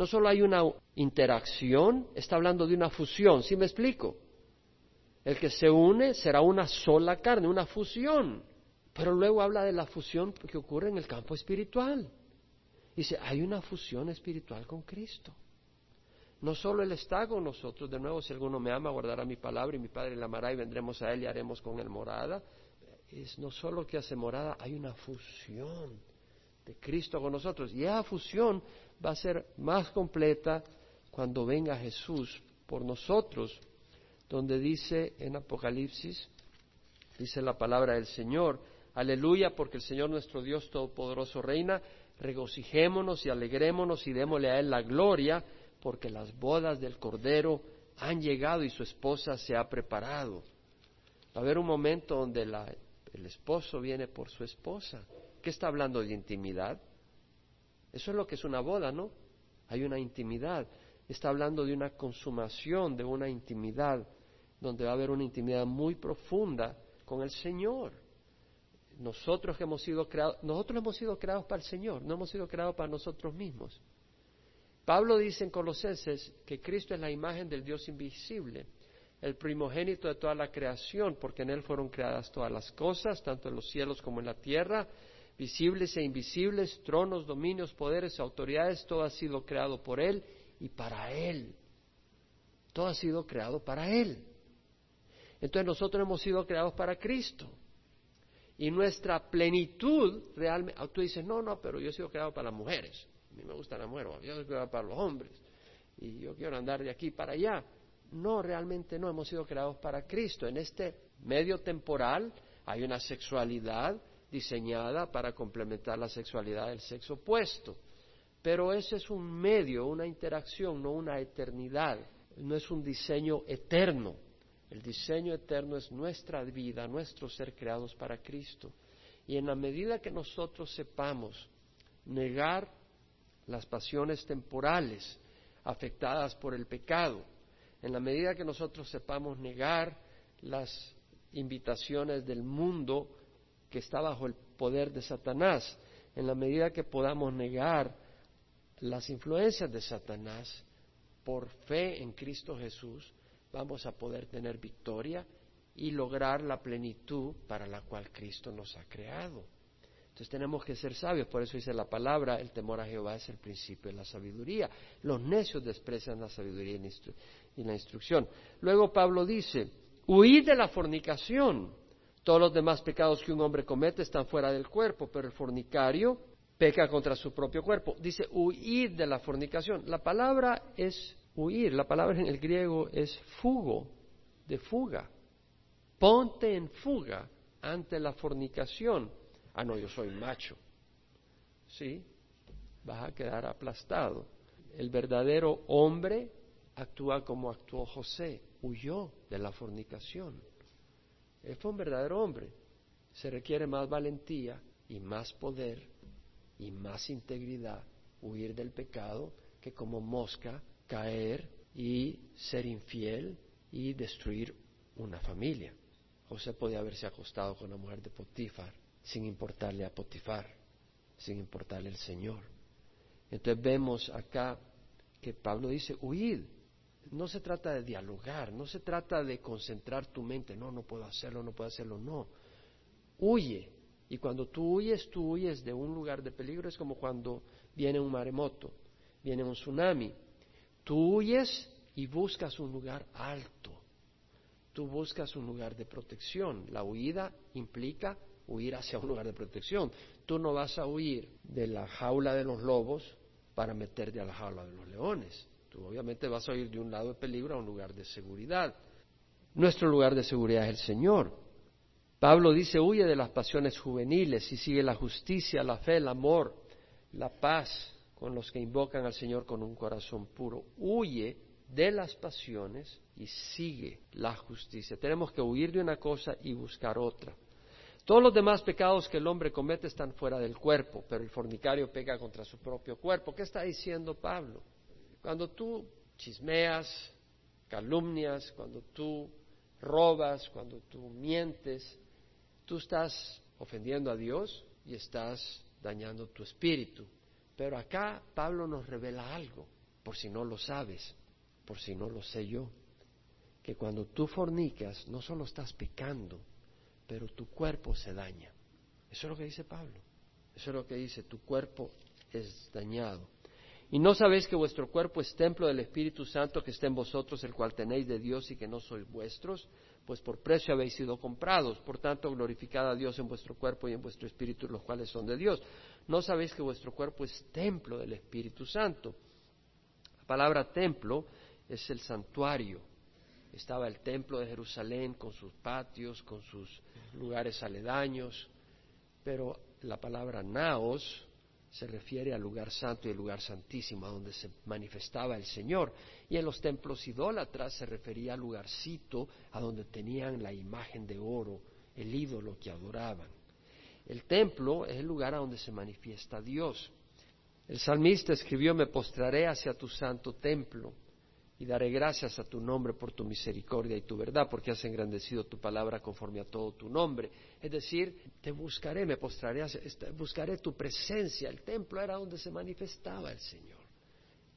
no solo hay una interacción, está hablando de una fusión, ¿sí me explico? El que se une será una sola carne, una fusión, pero luego habla de la fusión que ocurre en el campo espiritual. Dice, hay una fusión espiritual con Cristo. No solo Él está con nosotros, de nuevo, si alguno me ama, guardará mi palabra y mi Padre le amará y vendremos a Él y haremos con Él morada. Es no solo que hace morada, hay una fusión de Cristo con nosotros. Y esa fusión va a ser más completa cuando venga Jesús por nosotros, donde dice en Apocalipsis, dice la palabra del Señor, aleluya, porque el Señor nuestro Dios Todopoderoso reina, regocijémonos y alegrémonos y démosle a Él la gloria porque las bodas del Cordero han llegado y su esposa se ha preparado. Va a haber un momento donde el esposo viene por su esposa. ¿Qué está hablando de intimidad? Eso es lo que es una boda, ¿no? Hay una intimidad. Está hablando de una consumación, de una intimidad, donde va a haber una intimidad muy profunda con el Señor. Nosotros hemos sido creados, nosotros hemos sido creados para el Señor, no hemos sido creados para nosotros mismos. Pablo dice en Colosenses que Cristo es la imagen del Dios invisible, el primogénito de toda la creación, porque en Él fueron creadas todas las cosas, tanto en los cielos como en la tierra, visibles e invisibles, tronos, dominios, poderes, autoridades, todo ha sido creado por Él y para Él. Todo ha sido creado para Él. Entonces nosotros hemos sido creados para Cristo. Y nuestra plenitud realmente, tú dices, no, no, pero yo he sido creado para las mujeres a mí me gusta la mujer, yo soy para los hombres, y yo quiero andar de aquí para allá. No, realmente no, hemos sido creados para Cristo. En este medio temporal hay una sexualidad diseñada para complementar la sexualidad del sexo opuesto. Pero ese es un medio, una interacción, no una eternidad. no es un diseño eterno. El diseño eterno es nuestra vida, nuestro ser creados para Cristo. Y en la medida que nosotros sepamos negar las pasiones temporales afectadas por el pecado, en la medida que nosotros sepamos negar las invitaciones del mundo que está bajo el poder de Satanás, en la medida que podamos negar las influencias de Satanás por fe en Cristo Jesús, vamos a poder tener victoria y lograr la plenitud para la cual Cristo nos ha creado. Entonces tenemos que ser sabios, por eso dice la palabra, el temor a Jehová es el principio de la sabiduría. Los necios desprecian la sabiduría y la instrucción. Luego Pablo dice, huid de la fornicación. Todos los demás pecados que un hombre comete están fuera del cuerpo, pero el fornicario peca contra su propio cuerpo. Dice huir de la fornicación. La palabra es huir, la palabra en el griego es fugo, de fuga. Ponte en fuga ante la fornicación. Ah, no, yo soy macho. Sí, vas a quedar aplastado. El verdadero hombre actúa como actuó José, huyó de la fornicación. Él fue un verdadero hombre. Se requiere más valentía y más poder y más integridad huir del pecado que como mosca caer y ser infiel y destruir una familia. José podía haberse acostado con la mujer de Potifar sin importarle a Potifar, sin importarle al Señor. Entonces vemos acá que Pablo dice, huid. No se trata de dialogar, no se trata de concentrar tu mente, no, no puedo hacerlo, no puedo hacerlo, no. Huye. Y cuando tú huyes, tú huyes de un lugar de peligro, es como cuando viene un maremoto, viene un tsunami. Tú huyes y buscas un lugar alto. Tú buscas un lugar de protección. La huida implica huir hacia un lugar de protección. Tú no vas a huir de la jaula de los lobos para meterte a la jaula de los leones. Tú obviamente vas a ir de un lado de peligro a un lugar de seguridad. Nuestro lugar de seguridad es el Señor. Pablo dice, huye de las pasiones juveniles y sigue la justicia, la fe, el amor, la paz con los que invocan al Señor con un corazón puro. Huye de las pasiones y sigue la justicia. Tenemos que huir de una cosa y buscar otra. Todos los demás pecados que el hombre comete están fuera del cuerpo, pero el fornicario pega contra su propio cuerpo. ¿Qué está diciendo Pablo? Cuando tú chismeas, calumnias, cuando tú robas, cuando tú mientes, tú estás ofendiendo a Dios y estás dañando tu espíritu. Pero acá Pablo nos revela algo, por si no lo sabes, por si no lo sé yo, que cuando tú fornicas no solo estás pecando, pero tu cuerpo se daña. Eso es lo que dice Pablo. Eso es lo que dice, tu cuerpo es dañado. Y no sabéis que vuestro cuerpo es templo del Espíritu Santo que está en vosotros, el cual tenéis de Dios y que no sois vuestros, pues por precio habéis sido comprados. Por tanto, glorificad a Dios en vuestro cuerpo y en vuestro espíritu, los cuales son de Dios. No sabéis que vuestro cuerpo es templo del Espíritu Santo. La palabra templo es el santuario. Estaba el templo de Jerusalén con sus patios, con sus lugares aledaños, pero la palabra naos se refiere al lugar santo y al lugar santísimo, a donde se manifestaba el Señor. Y en los templos idólatras se refería al lugarcito a donde tenían la imagen de oro, el ídolo que adoraban. El templo es el lugar a donde se manifiesta Dios. El salmista escribió, me postraré hacia tu santo templo y daré gracias a tu nombre por tu misericordia y tu verdad, porque has engrandecido tu palabra conforme a todo tu nombre. Es decir, te buscaré, me postraré, buscaré tu presencia. El templo era donde se manifestaba el Señor.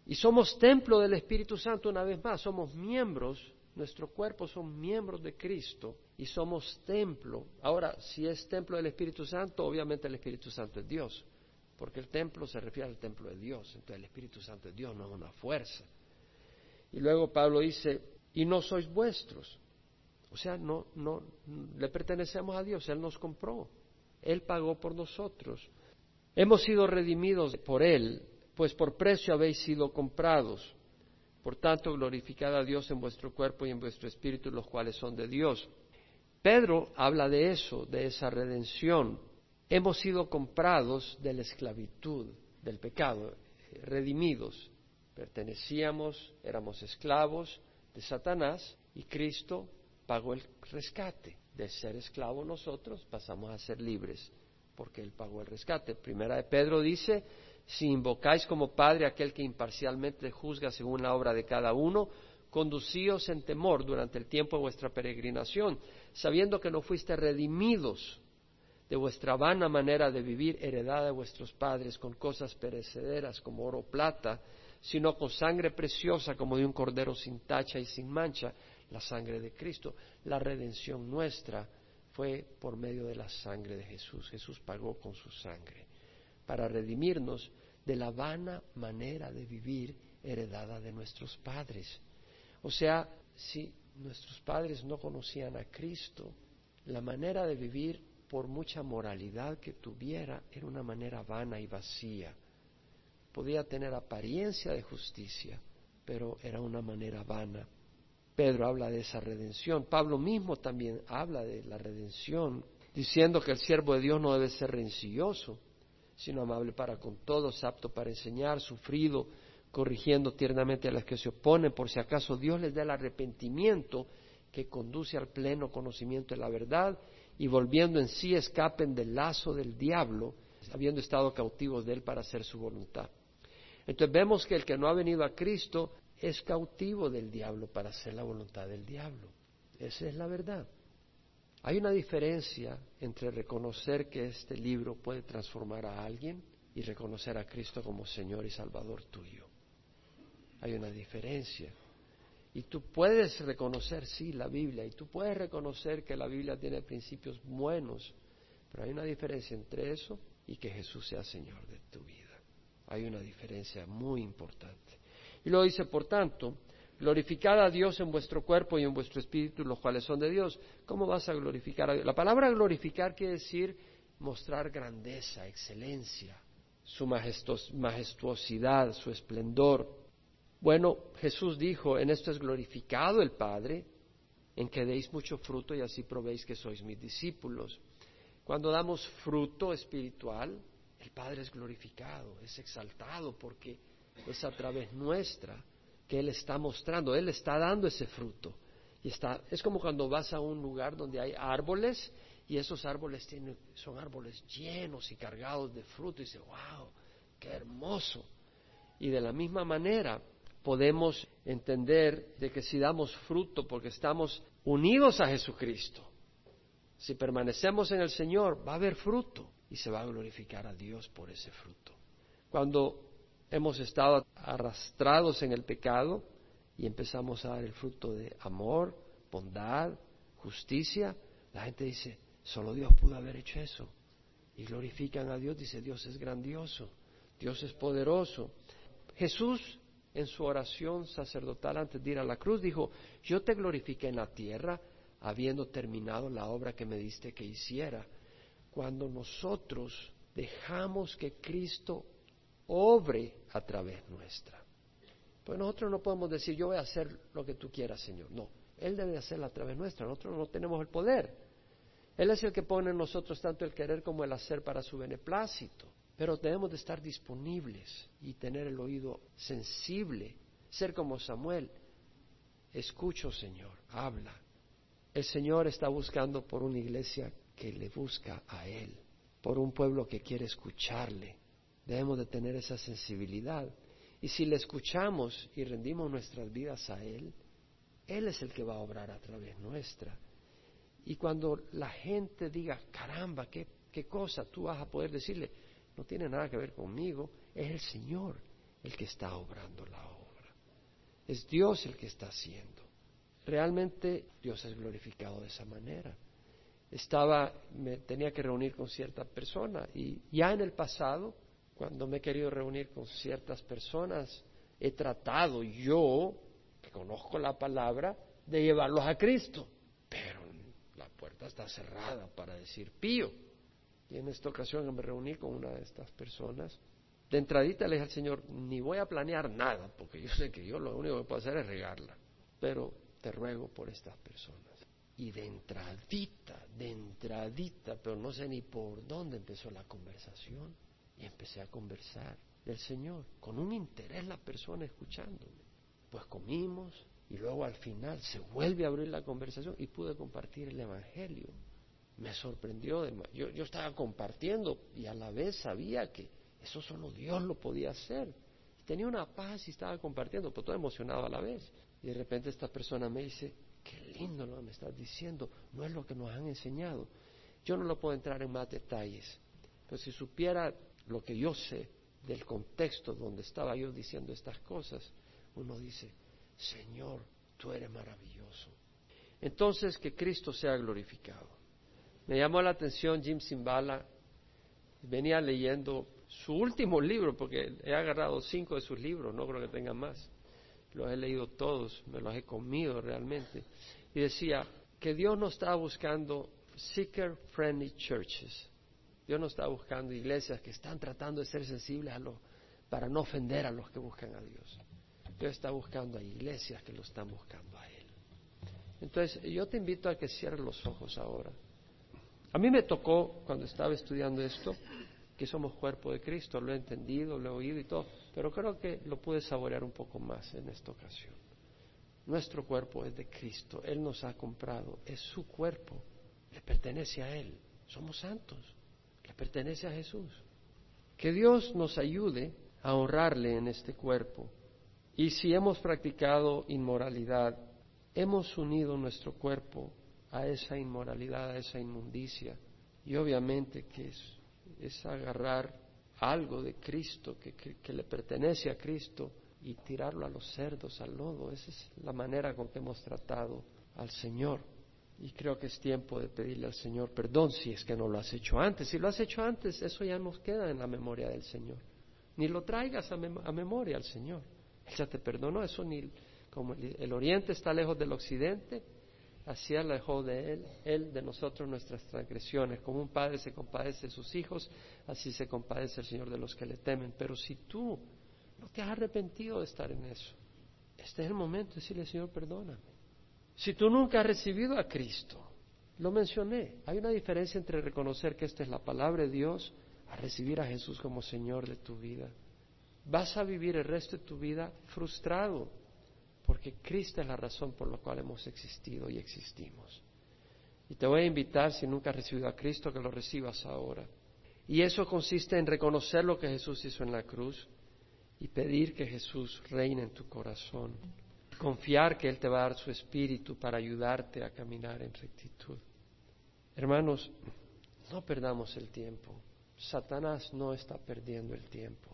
Y somos templo del Espíritu Santo una vez más, somos miembros, nuestro cuerpo son miembros de Cristo y somos templo. Ahora, si es templo del Espíritu Santo, obviamente el Espíritu Santo es Dios, porque el templo se refiere al templo de Dios, entonces el Espíritu Santo es Dios, no es una fuerza. Y luego Pablo dice, y no sois vuestros. O sea, no, no, le pertenecemos a Dios, Él nos compró, Él pagó por nosotros. Hemos sido redimidos por Él, pues por precio habéis sido comprados. Por tanto, glorificad a Dios en vuestro cuerpo y en vuestro espíritu, los cuales son de Dios. Pedro habla de eso, de esa redención. Hemos sido comprados de la esclavitud, del pecado, redimidos. Pertenecíamos, éramos esclavos de Satanás y Cristo pagó el rescate. De ser esclavos nosotros pasamos a ser libres porque Él pagó el rescate. Primera de Pedro dice, si invocáis como Padre aquel que imparcialmente juzga según la obra de cada uno, conducíos en temor durante el tiempo de vuestra peregrinación, sabiendo que no fuiste redimidos de vuestra vana manera de vivir heredada de vuestros padres con cosas perecederas como oro o plata, sino con sangre preciosa como de un cordero sin tacha y sin mancha, la sangre de Cristo. La redención nuestra fue por medio de la sangre de Jesús. Jesús pagó con su sangre para redimirnos de la vana manera de vivir heredada de nuestros padres. O sea, si nuestros padres no conocían a Cristo, la manera de vivir, por mucha moralidad que tuviera, era una manera vana y vacía. Podía tener apariencia de justicia, pero era una manera vana. Pedro habla de esa redención. Pablo mismo también habla de la redención, diciendo que el siervo de Dios no debe ser rencilloso, sino amable para con todos, apto para enseñar, sufrido, corrigiendo tiernamente a las que se oponen, por si acaso Dios les da el arrepentimiento que conduce al pleno conocimiento de la verdad y volviendo en sí escapen del lazo del diablo, habiendo estado cautivos de él para hacer su voluntad. Entonces vemos que el que no ha venido a Cristo es cautivo del diablo para hacer la voluntad del diablo. Esa es la verdad. Hay una diferencia entre reconocer que este libro puede transformar a alguien y reconocer a Cristo como Señor y Salvador tuyo. Hay una diferencia. Y tú puedes reconocer, sí, la Biblia, y tú puedes reconocer que la Biblia tiene principios buenos, pero hay una diferencia entre eso y que Jesús sea Señor de tu vida. Hay una diferencia muy importante. Y luego dice, por tanto, glorificad a Dios en vuestro cuerpo y en vuestro espíritu, los cuales son de Dios. ¿Cómo vas a glorificar a Dios? La palabra glorificar quiere decir mostrar grandeza, excelencia, su majestuosidad, su esplendor. Bueno, Jesús dijo, en esto es glorificado el Padre, en que deis mucho fruto y así probéis que sois mis discípulos. Cuando damos fruto espiritual, el Padre es glorificado, es exaltado, porque es a través nuestra que Él está mostrando, Él está dando ese fruto. Y está, es como cuando vas a un lugar donde hay árboles y esos árboles tienen, son árboles llenos y cargados de fruto y dice, wow, qué hermoso. Y de la misma manera, podemos entender de que si damos fruto porque estamos unidos a Jesucristo, si permanecemos en el Señor, va a haber fruto y se va a glorificar a Dios por ese fruto. Cuando hemos estado arrastrados en el pecado y empezamos a dar el fruto de amor, bondad, justicia, la gente dice, solo Dios pudo haber hecho eso. Y glorifican a Dios, dice, Dios es grandioso, Dios es poderoso. Jesús en su oración sacerdotal antes de ir a la cruz, dijo, yo te glorifiqué en la tierra habiendo terminado la obra que me diste que hiciera. Cuando nosotros dejamos que Cristo obre a través nuestra. Pues nosotros no podemos decir, yo voy a hacer lo que tú quieras, Señor. No, Él debe hacerlo a través nuestra. Nosotros no tenemos el poder. Él es el que pone en nosotros tanto el querer como el hacer para su beneplácito. Pero debemos de estar disponibles y tener el oído sensible, ser como Samuel. Escucho, Señor, habla. El Señor está buscando por una iglesia que le busca a Él, por un pueblo que quiere escucharle. Debemos de tener esa sensibilidad. Y si le escuchamos y rendimos nuestras vidas a Él, Él es el que va a obrar a través nuestra. Y cuando la gente diga, caramba, qué, qué cosa, tú vas a poder decirle, no tiene nada que ver conmigo, es el Señor el que está obrando la obra. Es Dios el que está haciendo. Realmente Dios es glorificado de esa manera. Estaba, me tenía que reunir con cierta persona y ya en el pasado, cuando me he querido reunir con ciertas personas, he tratado yo, que conozco la palabra, de llevarlos a Cristo. Pero la puerta está cerrada para decir pío. Y en esta ocasión me reuní con una de estas personas. De entradita le dije al Señor, ni voy a planear nada, porque yo sé que yo lo único que puedo hacer es regarla. Pero te ruego por estas personas. Y de entradita, de entradita, pero no sé ni por dónde empezó la conversación. Y empecé a conversar del Señor, con un interés la persona escuchándome. Pues comimos Y luego al final se vuelve a abrir la conversación y pude compartir el Evangelio. Me sorprendió, yo, yo estaba compartiendo y a la vez sabía que eso solo Dios lo podía hacer. Tenía una paz y estaba compartiendo, pero todo emocionado a la vez. Y de repente esta persona me dice, qué lindo lo que me estás diciendo, no es lo que nos han enseñado. Yo no lo puedo entrar en más detalles, pero si supiera lo que yo sé del contexto donde estaba yo diciendo estas cosas, uno dice, Señor, tú eres maravilloso. Entonces, que Cristo sea glorificado. Me llamó la atención Jim Simbala, venía leyendo su último libro, porque he agarrado cinco de sus libros, no creo que tenga más. Los he leído todos, me los he comido realmente. Y decía que Dios no está buscando seeker friendly churches. Dios no está buscando iglesias que están tratando de ser sensibles a lo, para no ofender a los que buscan a Dios. Dios está buscando a iglesias que lo están buscando a Él. Entonces, yo te invito a que cierres los ojos ahora. A mí me tocó, cuando estaba estudiando esto, que somos cuerpo de Cristo, lo he entendido, lo he oído y todo, pero creo que lo pude saborear un poco más en esta ocasión. Nuestro cuerpo es de Cristo, Él nos ha comprado, es su cuerpo, le pertenece a Él, somos santos, le pertenece a Jesús. Que Dios nos ayude a honrarle en este cuerpo. Y si hemos practicado inmoralidad, hemos unido nuestro cuerpo a esa inmoralidad, a esa inmundicia. Y obviamente que es es agarrar algo de Cristo que, le pertenece a Cristo y tirarlo a los cerdos, al lodo. Esa es la manera con que hemos tratado al Señor. Y creo que es tiempo de pedirle al Señor perdón si es que no lo has hecho antes. Si lo has hecho antes, eso ya nos queda en la memoria del Señor. Ni lo traigas a, memoria al Señor. Él ya te perdonó, eso ni como el oriente está lejos del occidente, así alejó de él, él de nosotros nuestras transgresiones. Como un padre se compadece de sus hijos, así se compadece el Señor de los que le temen. Pero si tú no te has arrepentido de estar en eso, este es el momento de decirle, Señor, perdóname. Si tú nunca has recibido a Cristo, lo mencioné, hay una diferencia entre reconocer que esta es la palabra de Dios a recibir a Jesús como Señor de tu vida. Vas a vivir el resto de tu vida frustrado, porque Cristo es la razón por la cual hemos existido y existimos. Y te voy a invitar, si nunca has recibido a Cristo, que lo recibas ahora. Y eso consiste en reconocer lo que Jesús hizo en la cruz y pedir que Jesús reine en tu corazón. Confiar que Él te va a dar su espíritu para ayudarte a caminar en rectitud. Hermanos, no perdamos el tiempo. Satanás no está perdiendo el tiempo.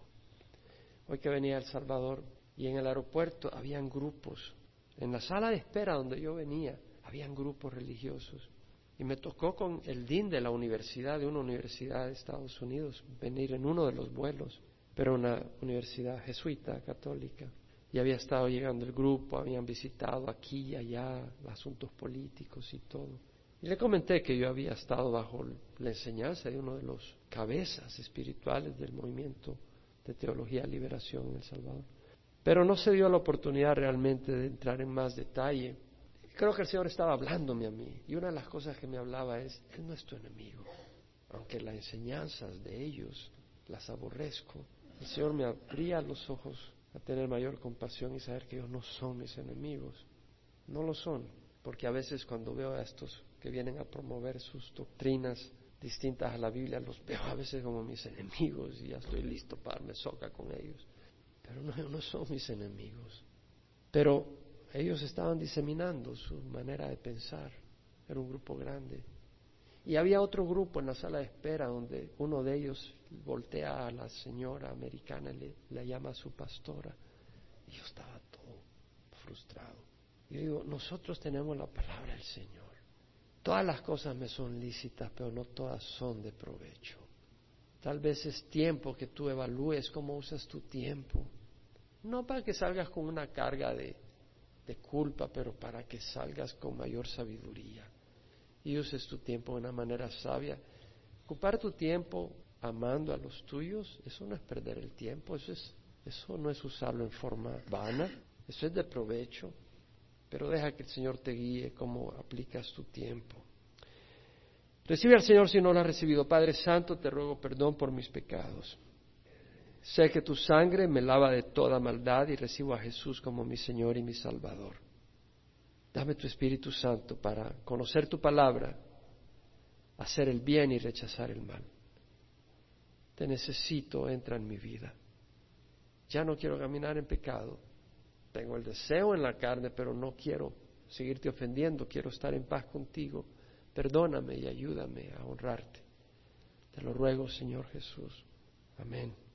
Hoy que venía El Salvador, y en el aeropuerto habían grupos. En la sala de espera donde yo venía, habían grupos religiosos. Y me tocó con el DIN de la universidad, de una universidad de Estados Unidos, venir en uno de los vuelos, pero una universidad jesuita, católica. Y había estado llegando el grupo, habían visitado aquí y allá asuntos políticos y todo. Y le comenté que yo había estado bajo la enseñanza de uno de los cabezas espirituales del movimiento de teología liberación en El Salvador. Pero no se dio la oportunidad realmente de entrar en más detalle. Creo que el Señor estaba hablándome a mí y una de las cosas que me hablaba es, Él no es tu enemigo, aunque las enseñanzas de ellos las aborrezco. El Señor me abría los ojos a tener mayor compasión y saber que ellos no son mis enemigos. No lo son, porque a veces cuando veo a estos que vienen a promover sus doctrinas distintas a la Biblia, los veo a veces como mis enemigos y ya estoy listo para darme soca con ellos pero no, son mis enemigos. Pero ellos estaban diseminando su manera de pensar. Era un grupo grande. Y había otro grupo en la sala de espera donde uno de ellos voltea a la señora americana y le, llama a su pastora. Y yo estaba todo frustrado. Yo digo, nosotros tenemos la palabra del Señor. Todas las cosas me son lícitas, pero no todas son de provecho. Tal vez es tiempo que tú evalúes cómo usas tu tiempo. No para que salgas con una carga de, culpa, pero para que salgas con mayor sabiduría y uses tu tiempo de una manera sabia. Ocupar tu tiempo amando a los tuyos, eso no es perder el tiempo, eso, es, eso no es usarlo en forma vana, eso es de provecho, pero deja que el Señor te guíe cómo aplicas tu tiempo. Recibe al Señor si no lo has recibido. Padre Santo, te ruego perdón por mis pecados. Sé que tu sangre me lava de toda maldad y recibo a Jesús como mi Señor y mi Salvador. Dame tu Espíritu Santo para conocer tu palabra, hacer el bien y rechazar el mal. Te necesito, entra en mi vida. Ya no quiero caminar en pecado. Tengo el deseo en la carne, pero no quiero seguirte ofendiendo, quiero estar en paz contigo. Perdóname y ayúdame a honrarte. Te lo ruego, Señor Jesús. Amén.